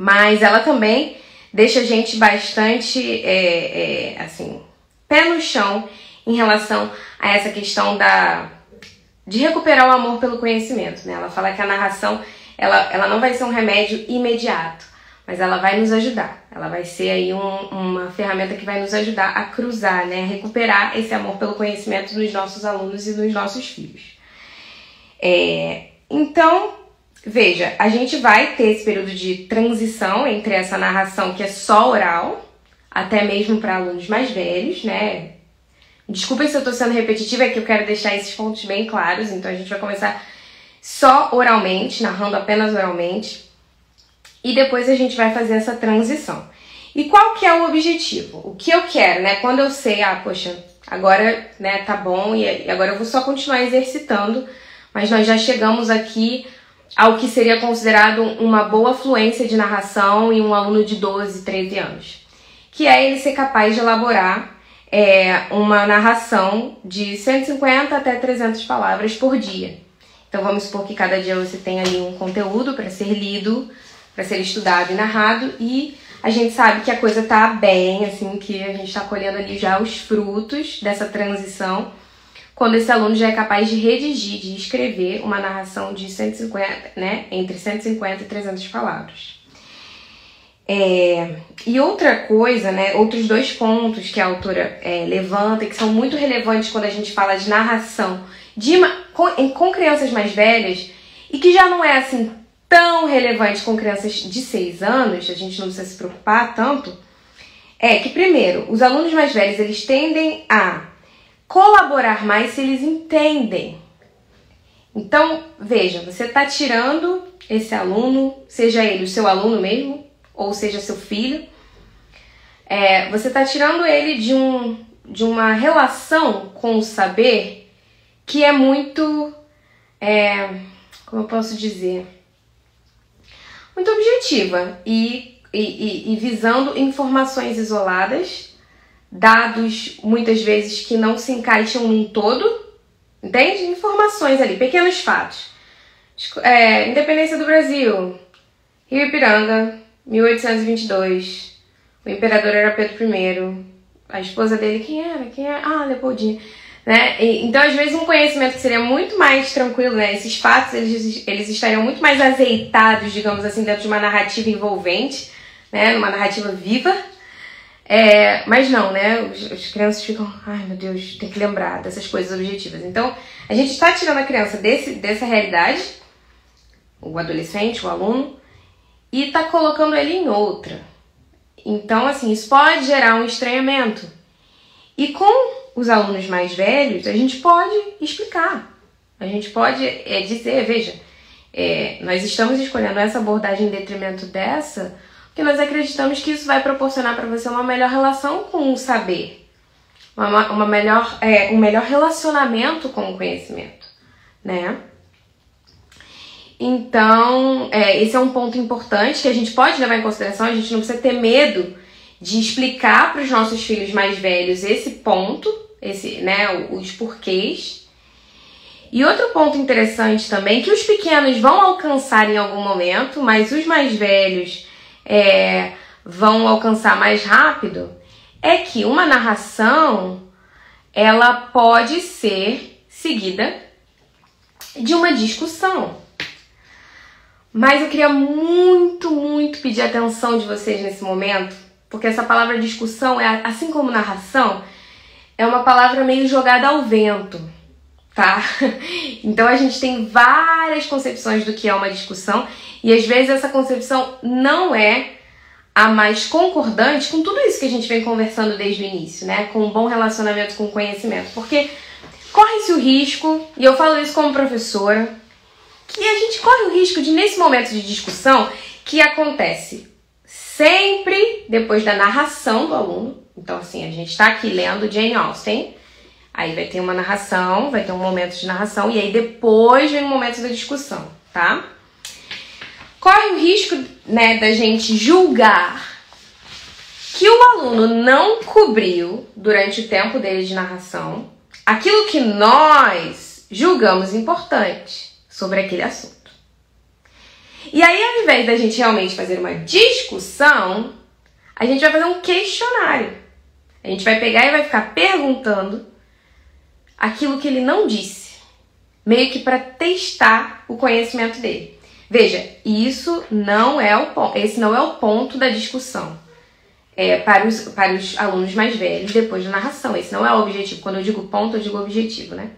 Speaker 1: mas ela também deixa a gente bastante, é, é, assim, pé no chão em relação a essa questão da de recuperar o amor pelo conhecimento, né? Ela fala que a narração ela, ela não vai ser um remédio imediato, mas ela vai nos ajudar. Ela vai ser aí um, uma ferramenta que vai nos ajudar a cruzar, né? A recuperar esse amor pelo conhecimento nos nossos alunos e nos nossos filhos. É, então, Veja, a gente vai ter esse período de transição entre essa narração que é só oral, até mesmo para alunos mais velhos, né? Desculpem se eu estou sendo repetitiva, é que eu quero deixar esses pontos bem claros. Então a gente vai começar só oralmente, narrando apenas oralmente, e depois a gente vai fazer essa transição. E qual que é o objetivo? O que eu quero, né? Quando eu sei, ah, poxa, agora, né, tá bom e agora eu vou só continuar exercitando, mas nós já chegamos aqui ao que seria considerado uma boa fluência de narração em um aluno de 12, 13 anos, que é ele ser capaz de elaborar é, uma narração de 150 até 300 palavras por dia. Então vamos supor que cada dia você tem ali um conteúdo para ser lido, para ser estudado e narrado, e a gente sabe que a coisa tá bem, assim, que a gente está colhendo ali já os frutos dessa transição quando esse aluno já é capaz de redigir, de escrever uma narração de 150, né, entre 150 e 300 palavras. É, e outra coisa, né, outros dois pontos que a autora é, levanta que são muito relevantes quando a gente fala de narração de, com, com crianças mais velhas e que já não é assim tão relevante com crianças de 6 anos, a gente não precisa se preocupar tanto, é que primeiro, os alunos mais velhos, eles tendem a colaborar mais se eles entendem. Então, veja, você está tirando esse aluno, seja ele o seu aluno mesmo, ou seja seu filho, é, você está tirando ele de, um, de uma relação com o saber que é muito. É, como eu posso dizer? Muito objetiva e, e, e visando informações isoladas, dados muitas vezes que não se encaixam num todo, entende? Informações ali, pequenos fatos. É, independência do Brasil, Rio Ipiranga, 1822. O imperador era Pedro I. A esposa dele, quem era? Quem era? Ah, Leopoldina. Né? E, então, às vezes, um conhecimento que seria muito mais tranquilo, né? Esses fatos, eles, eles estariam muito mais azeitados, digamos assim, dentro de uma narrativa envolvente, né? Numa narrativa viva. É, mas não, né? Os, as crianças ficam, ai meu Deus, tem que lembrar dessas coisas objetivas. Então, a gente está tirando a criança desse, dessa realidade, o adolescente, o aluno, e está colocando ele em outra. Então, assim, isso pode gerar um estranhamento. E com os alunos mais velhos, a gente pode explicar. A gente pode é, dizer, veja, é, nós estamos escolhendo essa abordagem em detrimento dessa, porque nós acreditamos que isso vai proporcionar para você uma melhor relação com o saber, uma, uma melhor, é, um melhor relacionamento com o conhecimento, né? Então, é, esse é um ponto importante que a gente pode levar em consideração. A gente não precisa ter medo de explicar para os nossos filhos mais velhos esse ponto, esse, né, os porquês. E outro ponto interessante também que os pequenos vão alcançar em algum momento, mas os mais velhos é, vão alcançar mais rápido, é que uma narração ela pode ser seguida de uma discussão. Mas eu queria muito, muito pedir atenção de vocês nesse momento, porque essa palavra discussão é assim como narração, é uma palavra meio jogada ao vento, tá? *laughs* Então a gente tem várias concepções do que é uma discussão e às vezes essa concepção não é a mais concordante com tudo isso que a gente vem conversando desde o início, né? Com um bom relacionamento com o conhecimento, porque corre-se o risco, e eu falo isso como professora, que a gente corre o risco de, nesse momento de discussão, que acontece sempre depois da narração do aluno. Então, assim, a gente está aqui lendo Jane Austen, aí vai ter uma narração, vai ter um momento de narração, e aí depois vem o momento da discussão, tá? Corre o risco, né, da gente julgar que o aluno não cobriu durante o tempo dele de narração aquilo que nós julgamos importante sobre aquele assunto. E aí, ao invés da gente realmente fazer uma discussão, a gente vai fazer um questionário. A gente vai pegar e vai ficar perguntando aquilo que ele não disse, meio que para testar o conhecimento dele. Veja, isso não é o esse não é o ponto da discussão. É, para, os, para os alunos mais velhos depois da narração. Esse não é o objetivo. Quando eu digo ponto, eu digo objetivo, né?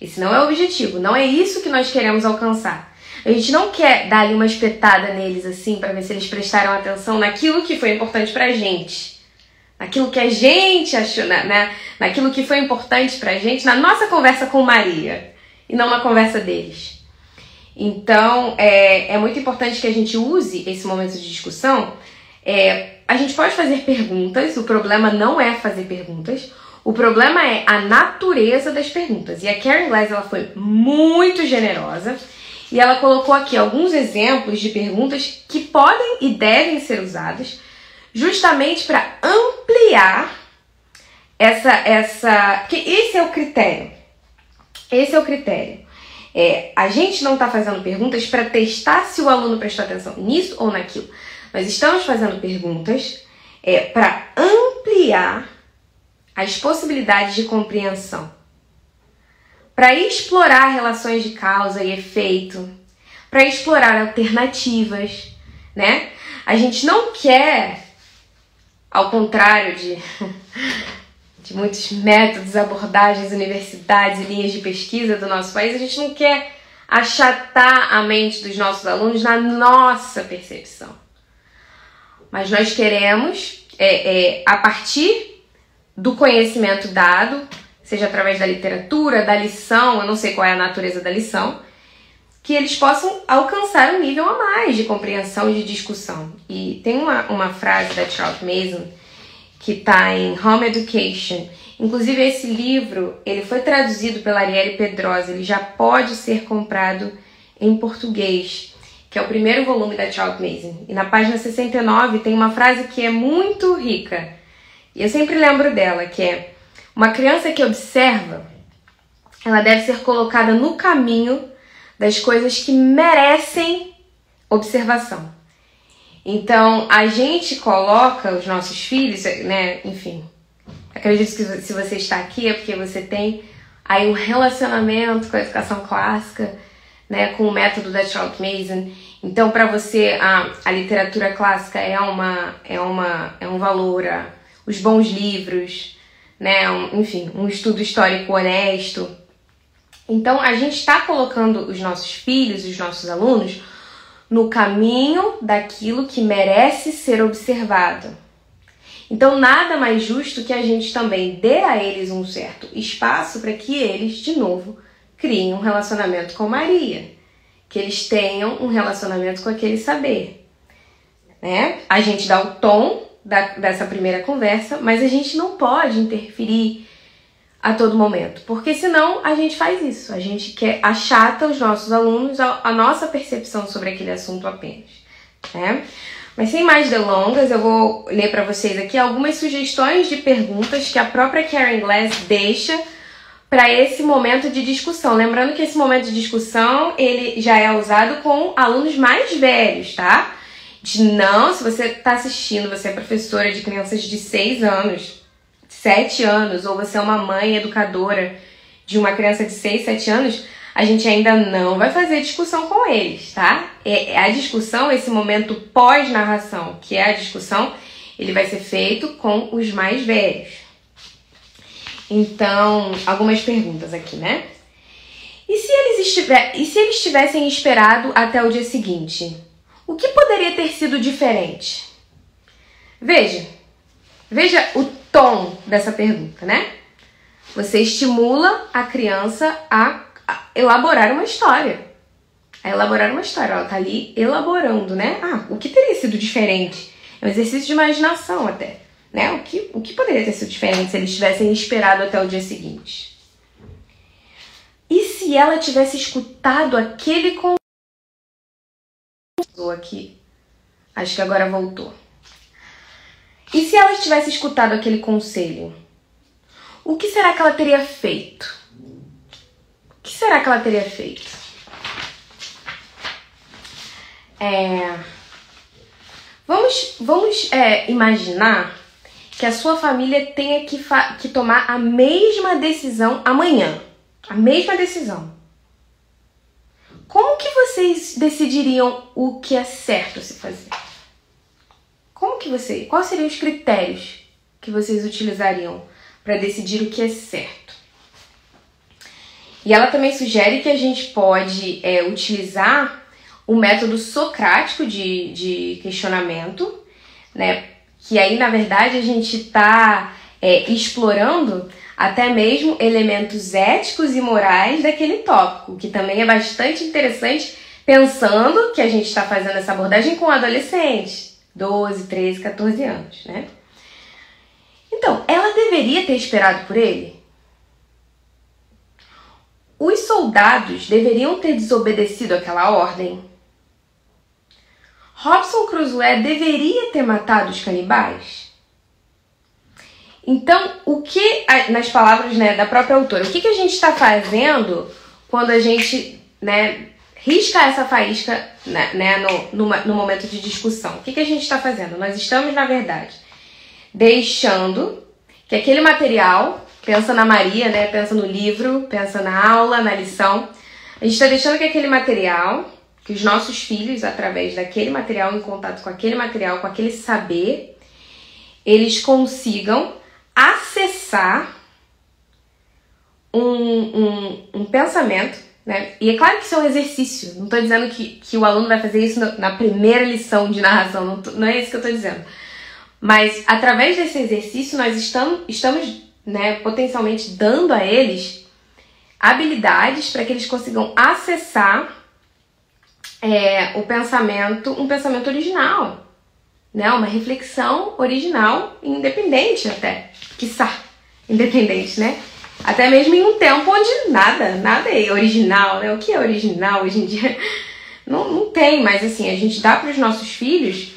Speaker 1: Esse não é o objetivo, não é isso que nós queremos alcançar. A gente não quer dar ali uma espetada neles assim para ver se eles prestaram atenção naquilo que foi importante pra gente. Naquilo que a gente achou, na, né? naquilo que foi importante pra gente, na nossa conversa com Maria, e não na conversa deles. Então, é, é muito importante que a gente use esse momento de discussão. É, a gente pode fazer perguntas, o problema não é fazer perguntas. O problema é a natureza das perguntas. E a Karen Glass ela foi muito generosa e ela colocou aqui alguns exemplos de perguntas que podem e devem ser usadas justamente para ampliar essa essa que esse é o critério. Esse é o critério. É, a gente não está fazendo perguntas para testar se o aluno prestou atenção nisso ou naquilo. Nós estamos fazendo perguntas é, para ampliar as possibilidades de compreensão. Para explorar relações de causa e efeito, para explorar alternativas, né? A gente não quer, ao contrário de, *laughs* de muitos métodos, abordagens, universidades e linhas de pesquisa do nosso país, a gente não quer achatar a mente dos nossos alunos na nossa percepção. Mas nós queremos, é, é, a partir do conhecimento dado, seja através da literatura, da lição, eu não sei qual é a natureza da lição, que eles possam alcançar um nível a mais de compreensão e de discussão. E tem uma, uma frase da Charles Mason que está em Home Education. Inclusive esse livro ele foi traduzido pela Arielle Pedrosa, ele já pode ser comprado em português, que é o primeiro volume da Charles Mason. E na página 69 tem uma frase que é muito rica. E eu sempre lembro dela, que é uma criança que observa, ela deve ser colocada no caminho das coisas que merecem observação. Então, a gente coloca os nossos filhos, né, enfim, acredito que se você está aqui é porque você tem aí um relacionamento com a educação clássica, né, com o método da Charles Mason. Então, para você, a, a literatura clássica é uma é uma é um valor, a, os bons livros, né, um, enfim, um estudo histórico honesto. Então, a gente está colocando os nossos filhos, os nossos alunos, no caminho daquilo que merece ser observado. Então, nada mais justo que a gente também dê a eles um certo espaço para que eles, de novo, criem um relacionamento com Maria, que eles tenham um relacionamento com aquele saber. Né? A gente dá o tom da, dessa primeira conversa, mas a gente não pode interferir a todo momento, porque senão a gente faz isso, a gente quer achata os nossos alunos a, a nossa percepção sobre aquele assunto apenas, né? Mas sem mais delongas, eu vou ler para vocês aqui algumas sugestões de perguntas que a própria Karen Glass deixa para esse momento de discussão. Lembrando que esse momento de discussão ele já é usado com alunos mais velhos, tá? De não, se você está assistindo, você é professora de crianças de 6 anos, sete anos, ou você é uma mãe educadora de uma criança de seis, sete anos, a gente ainda não vai fazer discussão com eles, tá? É, é a discussão, esse momento pós-narração, que é a discussão, ele vai ser feito com os mais velhos. Então, algumas perguntas aqui, né? E se eles, estiver, e se eles tivessem esperado até o dia seguinte? O que poderia ter sido diferente? Veja, veja o tom dessa pergunta, né? Você estimula a criança a, elaborar uma história. A elaborar uma história. Ela tá ali elaborando, né? Ah, o que teria sido diferente? É um exercício de imaginação até. Né? O, que, o que poderia ter sido diferente se eles tivessem esperado até o dia seguinte? E se ela tivesse escutado aquele aqui? Acho que agora voltou. E se ela tivesse escutado aquele conselho? O que será que ela teria feito? O que será que ela teria feito? É... Vamos, vamos é, imaginar que a sua família tenha que, que tomar a mesma decisão amanhã. A mesma decisão. Como que vocês decidiriam o que é certo se fazer? Como que você, quais seriam os critérios que vocês utilizariam para decidir o que é certo? E ela também sugere que a gente pode é, utilizar o método socrático de, de questionamento, né? Que aí, na verdade, a gente está é, explorando até mesmo elementos éticos e morais daquele tópico, que também é bastante interessante, pensando que a gente está fazendo essa abordagem com adolescentes. 12, 13, 14 anos, né? Então, ela deveria ter esperado por ele? Os soldados deveriam ter desobedecido aquela ordem? Robson Crusoe deveria ter matado os canibais? Então, o que, nas palavras né, da própria autora, o que, que a gente está fazendo quando a gente né, risca essa faísca né, né, no, no, no, momento de discussão. O que, que a gente está fazendo? Nós estamos, na verdade, deixando que aquele material, pensa na Maria, né, pensa no livro, pensa na aula, na lição, a gente está deixando que aquele material, que os nossos filhos, através daquele material, em contato com aquele material, com aquele saber, eles consigam acessar um, um, um pensamento Né? E é claro que isso é um exercício. Não estou dizendo que, que o aluno vai fazer isso na primeira lição de narração. Não, tô, não é isso que eu estou dizendo. Mas através desse exercício, nós estamos, estamos né, potencialmente dando a eles habilidades para que eles consigam acessar é, o pensamento, um pensamento original, né? Uma reflexão original, independente até, quiçá, independente, né? Até mesmo em um tempo onde nada, nada é original, né? O que é original hoje em dia? *laughs* Não, não tem, mas assim, a gente dá para os nossos filhos,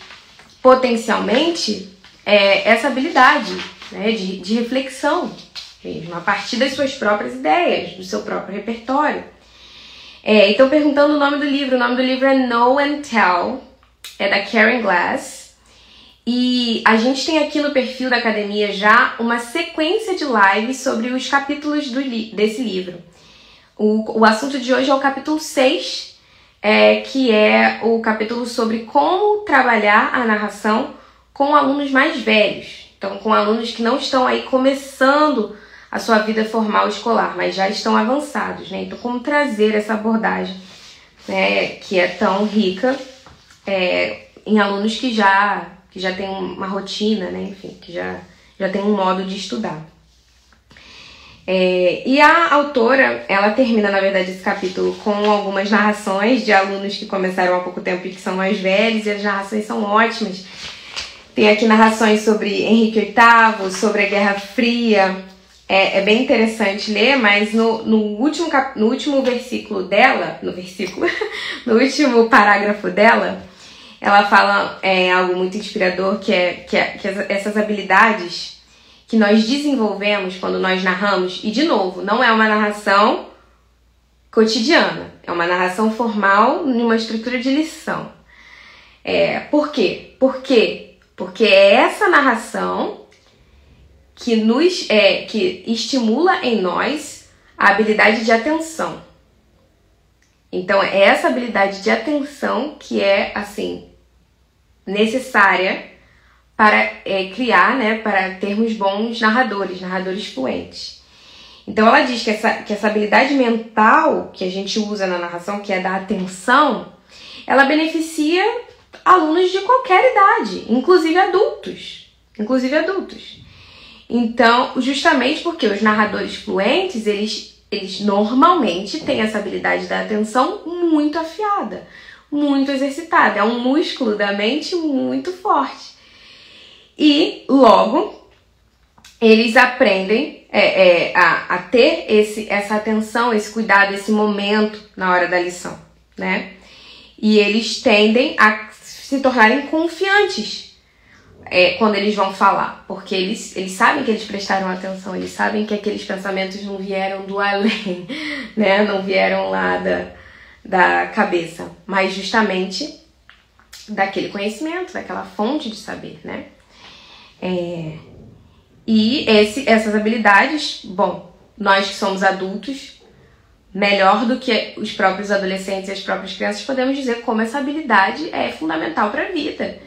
Speaker 1: potencialmente, é, essa habilidade né? de, de reflexão mesmo, a partir das suas próprias ideias, do seu próprio repertório. É, então, perguntando o nome do livro, o nome do livro é No and Tell, é da Karen Glass. E a gente tem aqui no perfil da academia já uma sequência de lives sobre os capítulos do desse livro. O, o assunto de hoje é o capítulo 6, é, que é o capítulo sobre como trabalhar a narração com alunos mais velhos. Então, com alunos que não estão aí começando a sua vida formal escolar, mas já estão avançados, né? Então, como trazer essa abordagem, né, que é tão rica é, em alunos que já que já tem uma rotina, né? Enfim, que já já tem um modo de estudar. É, e a autora, ela termina, na verdade, esse capítulo com algumas narrações de alunos que começaram há pouco tempo e que são mais velhos, e as narrações são ótimas. Tem aqui narrações sobre Henrique VIII, sobre a Guerra Fria, é, é, bem interessante ler, mas no, no, último, cap, no último versículo dela, no versículo, *laughs* no último parágrafo dela, ela fala é, algo muito inspirador, que é que, é, que essas habilidades que nós desenvolvemos quando nós narramos, e de novo, não é uma narração cotidiana, é uma narração formal numa estrutura de lição. É, por quê? Por quê? Porque é essa narração que nos é, que estimula em nós a habilidade de atenção. Então é essa habilidade de atenção que é assim necessária para é, criar, né, para termos bons narradores, narradores fluentes. Então ela diz que essa, que essa habilidade mental que a gente usa na narração, que é da atenção, ela beneficia alunos de qualquer idade, inclusive adultos, inclusive adultos. Então, justamente porque os narradores fluentes, eles, eles normalmente têm essa habilidade da atenção muito afiada, muito exercitada. É um músculo da mente muito forte. E, logo, eles aprendem é, é, a, a, ter esse, essa atenção, esse cuidado, esse momento na hora da lição, né? E eles tendem a se tornarem confiantes é, quando eles vão falar, porque eles, eles sabem que eles prestaram atenção, eles sabem que aqueles pensamentos não vieram do além, *laughs* né? Não vieram lá da, da cabeça, mas justamente daquele conhecimento, daquela fonte de saber, né? É, e esse, essas habilidades, bom, nós que somos adultos, melhor do que os próprios adolescentes e as próprias crianças, podemos dizer como essa habilidade é fundamental para a vida,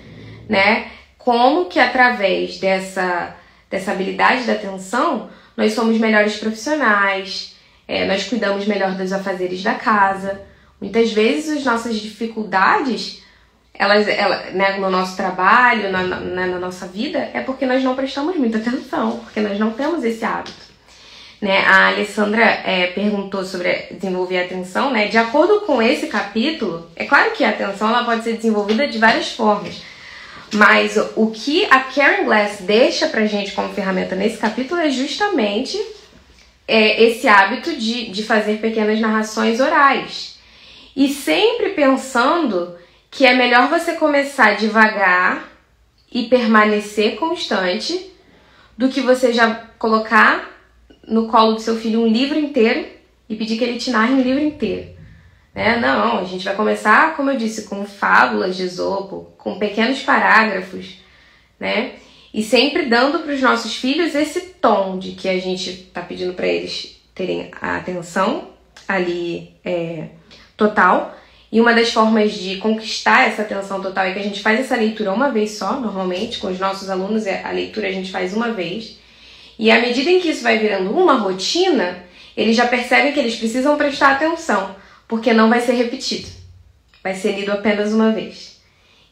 Speaker 1: né? Como que através dessa, dessa habilidade da atenção nós somos melhores profissionais, é, nós cuidamos melhor dos afazeres da casa. Muitas vezes as nossas dificuldades, elas, ela, né, no nosso trabalho, na, na, na, nossa vida, é porque nós não prestamos muita atenção, porque nós não temos esse hábito. Né? A Alessandra é, perguntou sobre desenvolver a atenção, né? De acordo com esse capítulo, é claro que a atenção ela pode ser desenvolvida de várias formas. Mas o que a Karen Glass deixa pra gente como ferramenta nesse capítulo é justamente é, esse hábito de, de fazer pequenas narrações orais. E sempre pensando que é melhor você começar devagar e permanecer constante do que você já colocar no colo do seu filho um livro inteiro e pedir que ele te narre um livro inteiro. Né? Não, a gente vai começar, como eu disse, com fábulas de Esopo, com pequenos parágrafos, né? E sempre dando para os nossos filhos esse tom de que a gente está pedindo para eles terem a atenção ali é, total. E uma das formas de conquistar essa atenção total é que a gente faz essa leitura uma vez só, normalmente, com os nossos alunos, é, a leitura a gente faz uma vez. E à medida em que isso vai virando uma rotina, eles já percebem que eles precisam prestar atenção, porque não vai ser repetido. Vai ser lido apenas uma vez.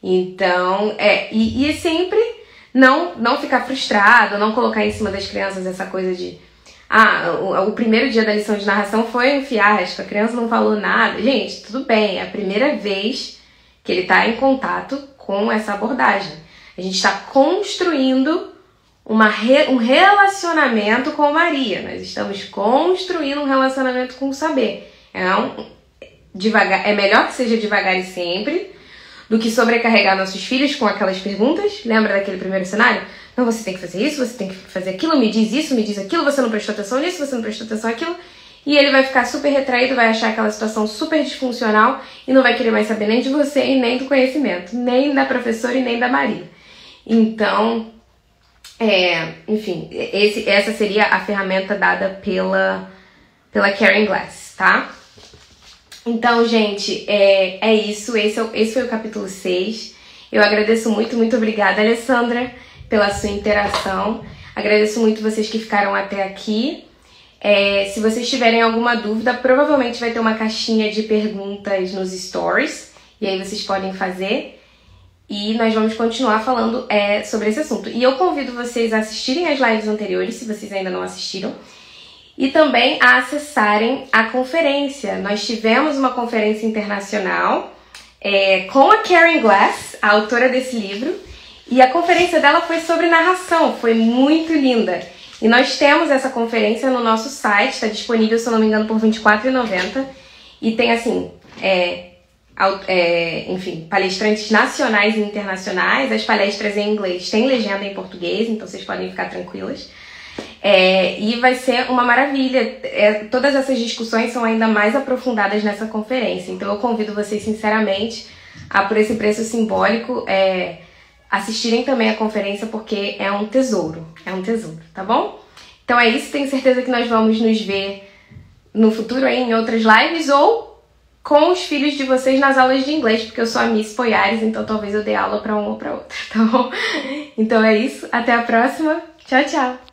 Speaker 1: Então, é, e, e sempre não, não ficar frustrado, não colocar em cima das crianças essa coisa de ah, o, o, primeiro dia da lição de narração foi um fiasco, a criança não falou nada. Gente, tudo bem, é a primeira vez que ele está em contato com essa abordagem. A gente está construindo uma re, um relacionamento com Maria. Nós estamos construindo um relacionamento com o saber. É, um, devagar, é melhor que seja devagar e sempre do que sobrecarregar nossos filhos com aquelas perguntas. Lembra daquele primeiro cenário? Não, você tem que fazer isso, você tem que fazer aquilo, me diz isso, me diz aquilo, você não prestou atenção nisso, você não prestou atenção naquilo. E ele vai ficar super retraído, vai achar aquela situação super disfuncional e não vai querer mais saber nem de você e nem do conhecimento, nem da professora e nem da Maria. Então, é, enfim, esse, essa seria a ferramenta dada pela, pela Karen Glass, tá? Então, gente, é, é isso. Esse, é, esse foi o capítulo 6. Eu agradeço muito, muito obrigada, Alessandra pela sua interação. Agradeço muito vocês que ficaram até aqui. É, se vocês tiverem alguma dúvida, provavelmente vai ter uma caixinha de perguntas nos stories, e aí vocês podem fazer. E nós vamos continuar falando é, sobre esse assunto. E eu convido vocês a assistirem as lives anteriores, se vocês ainda não assistiram, e também a acessarem a conferência. Nós tivemos uma conferência internacional é, com a Karen Glass, a autora desse livro, e a conferência dela foi sobre narração, foi muito linda. E nós temos essa conferência no nosso site, está disponível, se eu não me engano, por R$24,90. E tem assim, é, é, enfim, palestrantes nacionais e internacionais. As palestras em inglês têm legenda em português, então vocês podem ficar tranquilas. É, e vai ser uma maravilha. É, todas essas discussões são ainda mais aprofundadas nessa conferência. Então eu convido vocês sinceramente a, por esse preço simbólico, é, assistirem também a conferência porque é um tesouro, é um tesouro, tá bom? Então é isso, tenho certeza que nós vamos nos ver no futuro aí em outras lives ou com os filhos de vocês nas aulas de inglês, porque eu sou a Miss Poiares, então talvez eu dê aula para um ou para outro, *laughs* tá bom? Então é isso, até a próxima. Tchau, tchau.